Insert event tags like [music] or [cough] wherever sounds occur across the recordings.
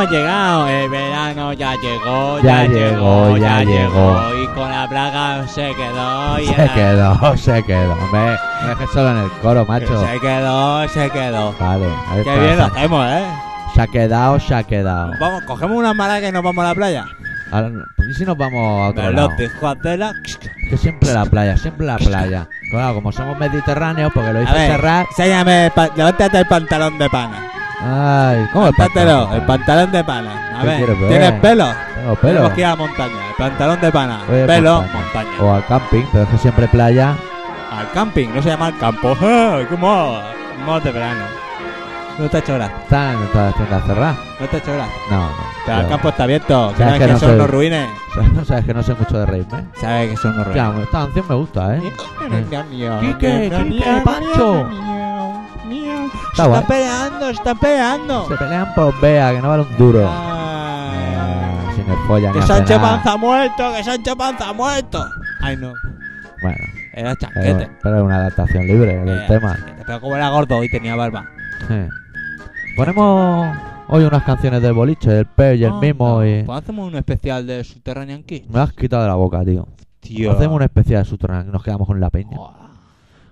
hemos llegado. El verano ya llegó, Ya llegó, ya llegó. Y con la plaga se quedó. y Se era- quedó, se quedó. Me, me dejé solo en el coro, macho. Se quedó, se quedó. Vale, ahí Qué bien lo hacemos, ¿eh? Se ha quedado, se ha quedado. Vamos, cogemos una mala que nos vamos a la playa. Ahora, ¿Y si nos vamos a otro De lado? los Tijuana. Que siempre la playa, siempre la playa. Claro, como somos mediterráneos, porque lo hice cerrar. enséñame, pa- levántate el pantalón de pana. Ay, ¿cómo el pantalón? el pantalón de pana. A ¿Qué ver? ¿tienes pelo? Tengo pelo. Tenemos que ir a montaña. El pantalón de pana. Pelo, montaña. montaña. O al camping, pero es que siempre playa. Al camping, no se llama al campo. [laughs] ¡Eh! ¡Qué modo! Modo de verano. No te ha hecho gracia. Están en todas las tiendas cerradas. No te ha hecho gracia. No, no. Pero el campo está abierto. ¿Sabes ¿Sabes que que no son soy- unos ruines? No sabes que no sé mucho de reírme. ¿Sabes que son unos ruines? Claro, esta canción me gusta, ¿eh? Quique, Quique, Quique, Pancho. Se guay. están peleando, se están peleando. Se pelean por Bea, que no vale un duro. Ay. Eh, si me follan ni Que hace Sánchez nada. Panza ha muerto, que Sánchez Panza ha muerto. Ay, no. Bueno, Era pero, chanquete. pero es una adaptación libre del tema. Pero como era gordo y tenía barba. Ponemos hoy unas canciones del boliche, del Pe y el Ah, Mimo y... Pues hacemos un especial de Subterranean Kids. Me has quitado de la boca, tío. Tío. Hacemos un especial de Subterráneo, nos quedamos con la peña.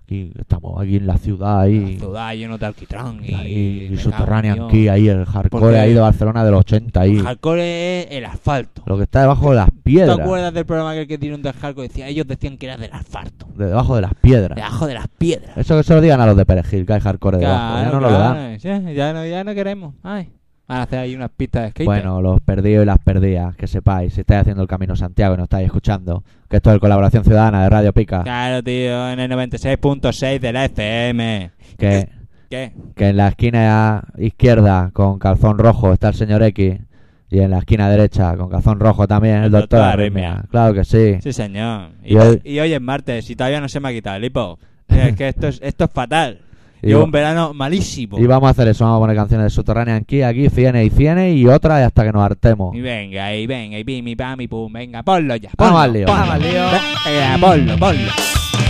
Aquí, estamos aquí en la ciudad la ahí. ciudad lleno de alquitrán y, ahí, me subterráneo aquí, ahí el hardcore ahí de Barcelona del 80 ahí. Hardcore es el asfalto. Lo que está debajo de las ¿Te piedras. acuerdas del programa que, que dieron del hardcore? Decía, ellos decían que era del asfalto. De debajo de las piedras. Debajo de las piedras. Eso que se lo digan a los de Perejil, que hay hardcore debajo. Ya no lo dan. claro, sí, ya, no, ya no queremos. Ay. Van a hacer ahí unas pistas de skate. Bueno, los perdidos y las perdidas, que sepáis, si estáis haciendo el camino Santiago y no estáis escuchando, que esto es colaboración ciudadana de Radio Pica, Claro, tío, en el 96.6 de la FM. que, ¿Qué? que en la esquina izquierda con calzón rojo está el señor X y en la esquina derecha con calzón rojo también el, El doctor doctor. Claro que sí. Sí, señor. Y Y, hoy- y hoy es martes y todavía no se me ha quitado el hipo. [laughs] Es que esto es, esto es fatal. Y, Llevo un verano malísimo. y vamos a hacer eso, vamos a poner canciones de subterránea aquí, aquí, cienes y cienes y otras y hasta que nos hartemos. Y venga, y venga, y pim, y pam, y pum. Venga, ponlo ya. Vamos Ponlo, al lío. ponlo. Vamos al lío. Venga, ponlo, ponlo.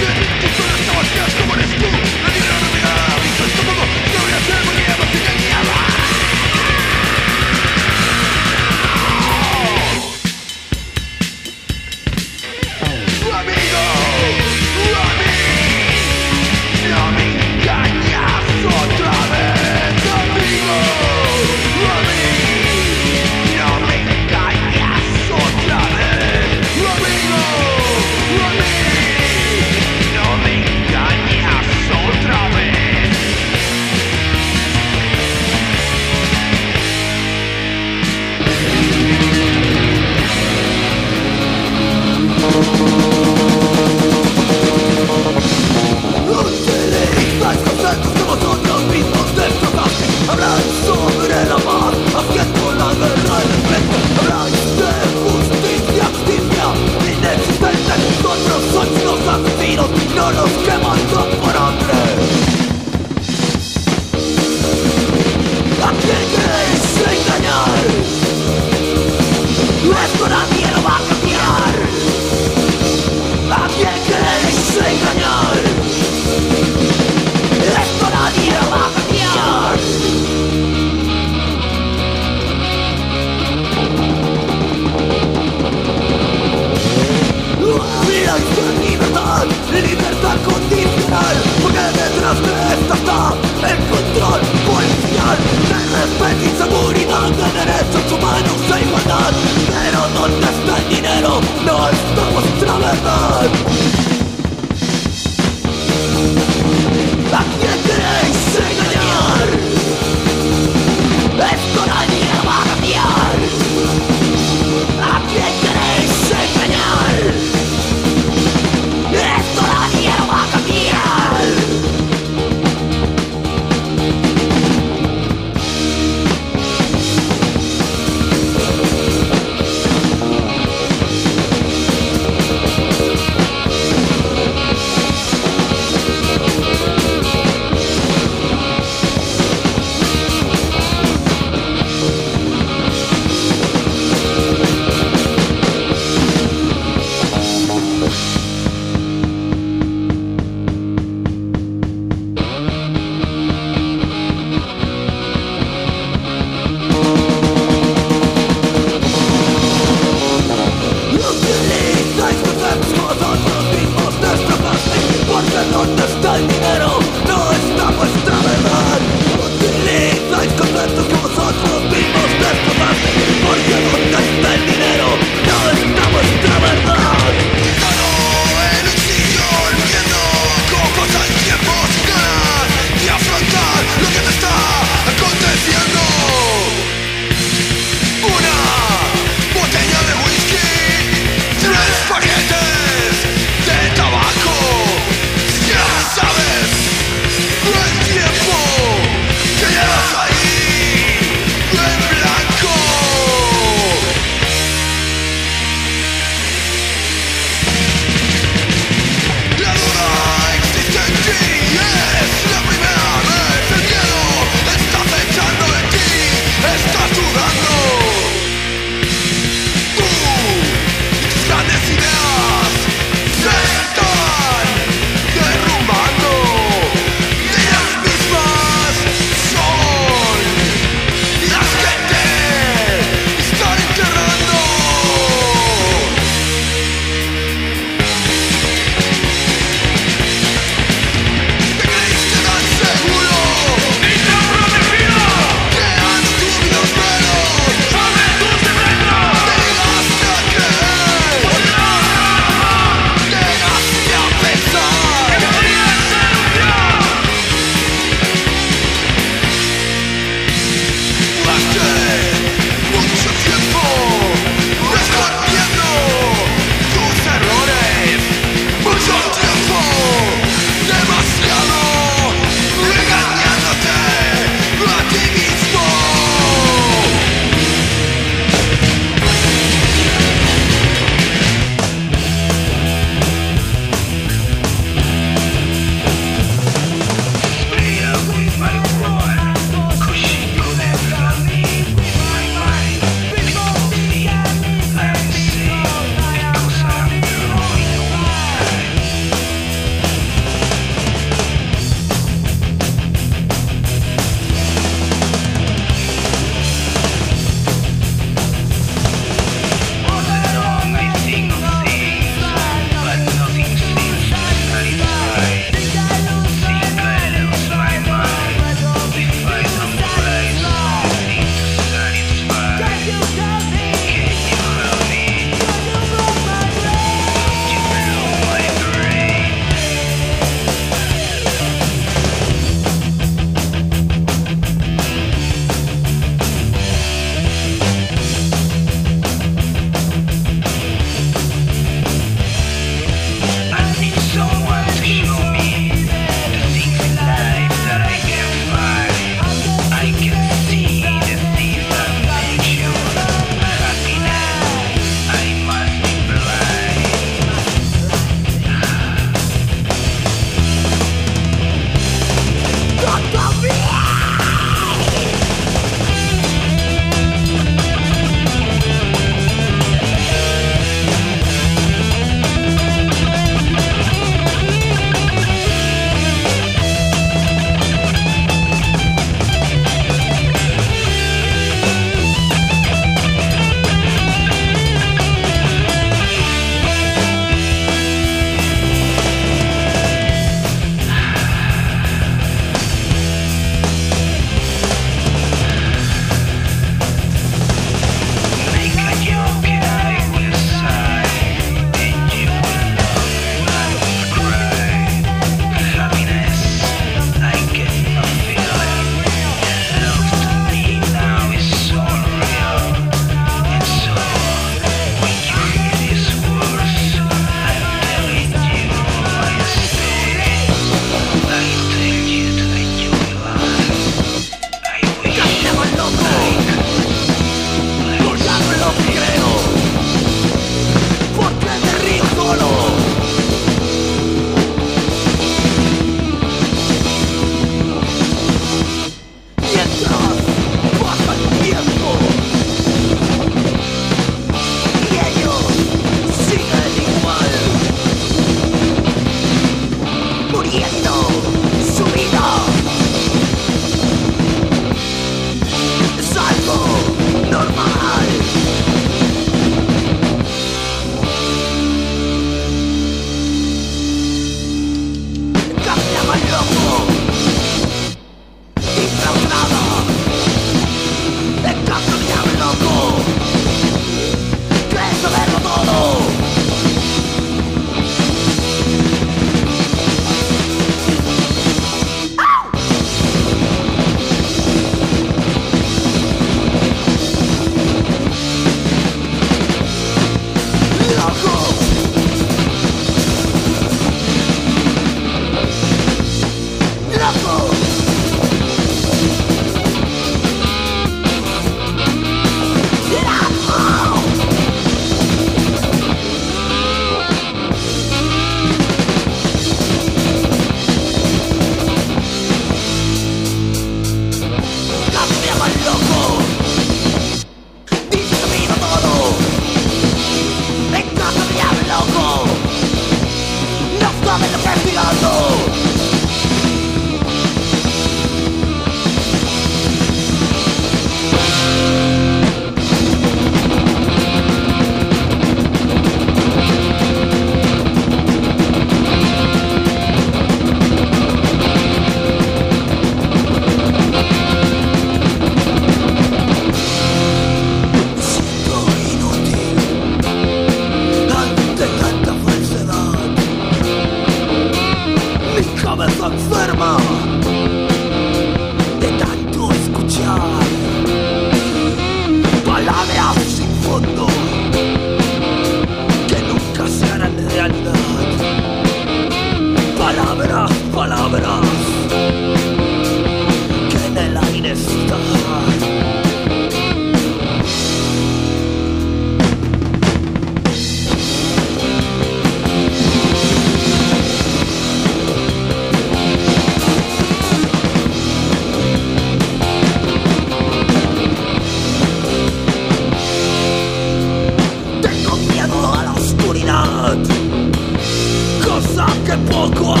Que poco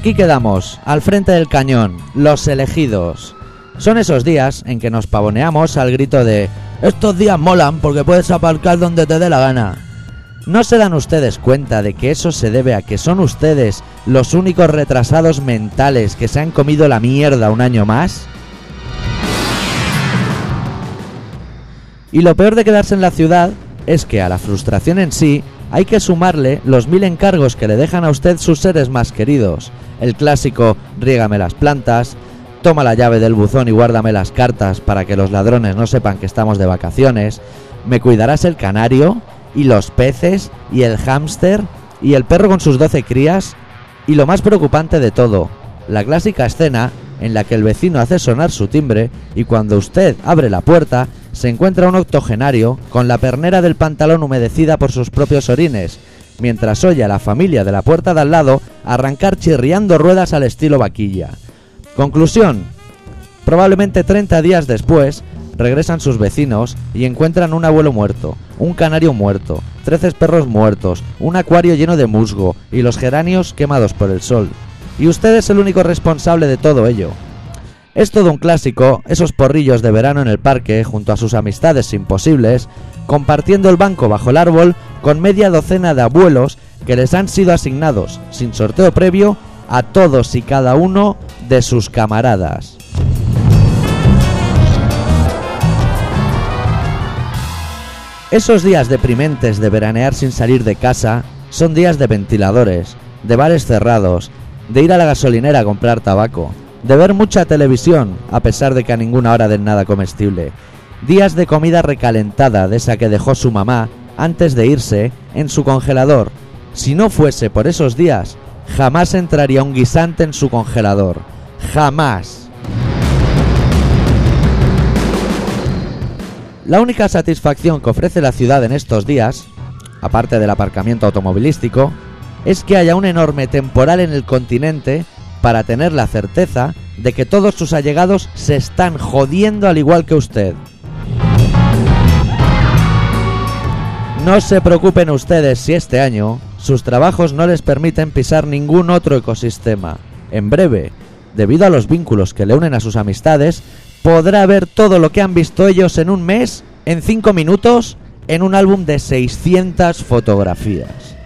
Aquí quedamos, al frente del cañón, los elegidos. Son esos días en que nos pavoneamos al grito de Estos días molan porque puedes aparcar donde te dé la gana. ¿No se dan ustedes cuenta de que eso se debe a que son ustedes los únicos retrasados mentales que se han comido la mierda un año más? Y lo peor de quedarse en la ciudad es que a la frustración en sí hay que sumarle los mil encargos que le dejan a usted sus seres más queridos. El clásico riégame las plantas, toma la llave del buzón y guárdame las cartas para que los ladrones no sepan que estamos de vacaciones, me cuidarás el canario, y los peces, y el hámster, y el perro con sus doce crías, y lo más preocupante de todo, la clásica escena en la que el vecino hace sonar su timbre y cuando usted abre la puerta se encuentra un octogenario con la pernera del pantalón humedecida por sus propios orines, mientras oye a la familia de la puerta de al lado arrancar chirriando ruedas al estilo vaquilla. Conclusión. Probablemente 30 días después, regresan sus vecinos y encuentran un abuelo muerto, un canario muerto, 13 perros muertos, un acuario lleno de musgo y los geranios quemados por el sol. Y usted es el único responsable de todo ello. Es todo un clásico, esos porrillos de verano en el parque junto a sus amistades imposibles, compartiendo el banco bajo el árbol con media docena de abuelos que les han sido asignados, sin sorteo previo, a todos y cada uno de sus camaradas. Esos días deprimentes de veranear sin salir de casa son días de ventiladores, de bares cerrados, de ir a la gasolinera a comprar tabaco, de ver mucha televisión a pesar de que a ninguna hora den nada comestible, días de comida recalentada de esa que dejó su mamá antes de irse en su congelador. Si no fuese por esos días, jamás entraría un guisante en su congelador. Jamás. La única satisfacción que ofrece la ciudad en estos días, aparte del aparcamiento automovilístico, es que haya un enorme temporal en el continente para tener la certeza de que todos sus allegados se están jodiendo al igual que usted. No se preocupen ustedes si este año sus trabajos no les permiten pisar ningún otro ecosistema. En breve, debido a los vínculos que le unen a sus amistades, podrá ver todo lo que han visto ellos en un mes, en 5 minutos, en un álbum de 600 fotografías.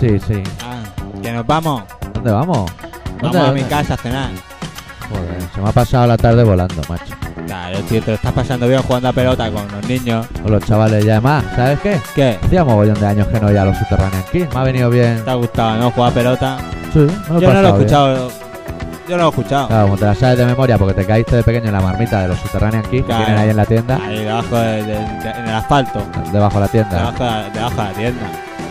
Sí, sí. Ah, que nos vamos. ¿Dónde vamos? Vamos ¿Dónde- a mi casa a cenar. Joder, se me ha pasado la tarde volando, macho. Claro, tío, te lo estás pasando bien jugando a pelota con los niños. Con los chavales y además, ¿sabes qué? ¿Qué? Hacía mogollón de años que no iba a los Subterranean Kings. Me ha venido bien. ¿Te ha gustado, no? Jugar a pelota. Sí, me lo he Yo no lo he bien. escuchado. Yo no lo he escuchado. Claro, como te la sabes de memoria porque te caíste de pequeño en la marmita de los Kings Claro. que tienen ahí en la tienda, Ahí debajo de- de- de- en el asfalto. debajo de la tienda. Debajo de, debajo de la tienda.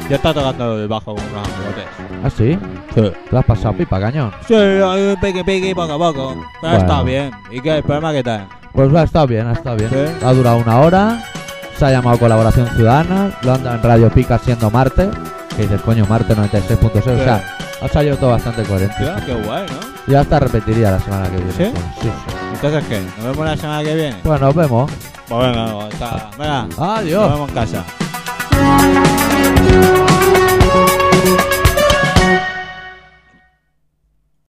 Ya está tocando el bajo con unos amigotes. ¿Ah, sí? Sí. ¿Te has pasado pipa, cañón? Sí, piqui piqui poco a poco. Pero ha Bueno. estado bien. ¿Y qué? ¿El problema qué tal? Pues ha estado bien, ha estado bien. Sí. Ha durado una hora, se ha llamado Colaboración Ciudadana, lo anda en Radio Pica siendo Marte, que dices, coño, Marte 96.6, o sea, ha salido todo bastante coherente. Ya, qué guay, ¿no? Y hasta repetiría la semana que viene. ¿Sí? pues, sí, sí. Entonces, ¿qué? ¿Nos vemos la semana que viene? Pues nos vemos. Pues venga, hasta- venga. Nos Adiós. vemos en casa. Thank you.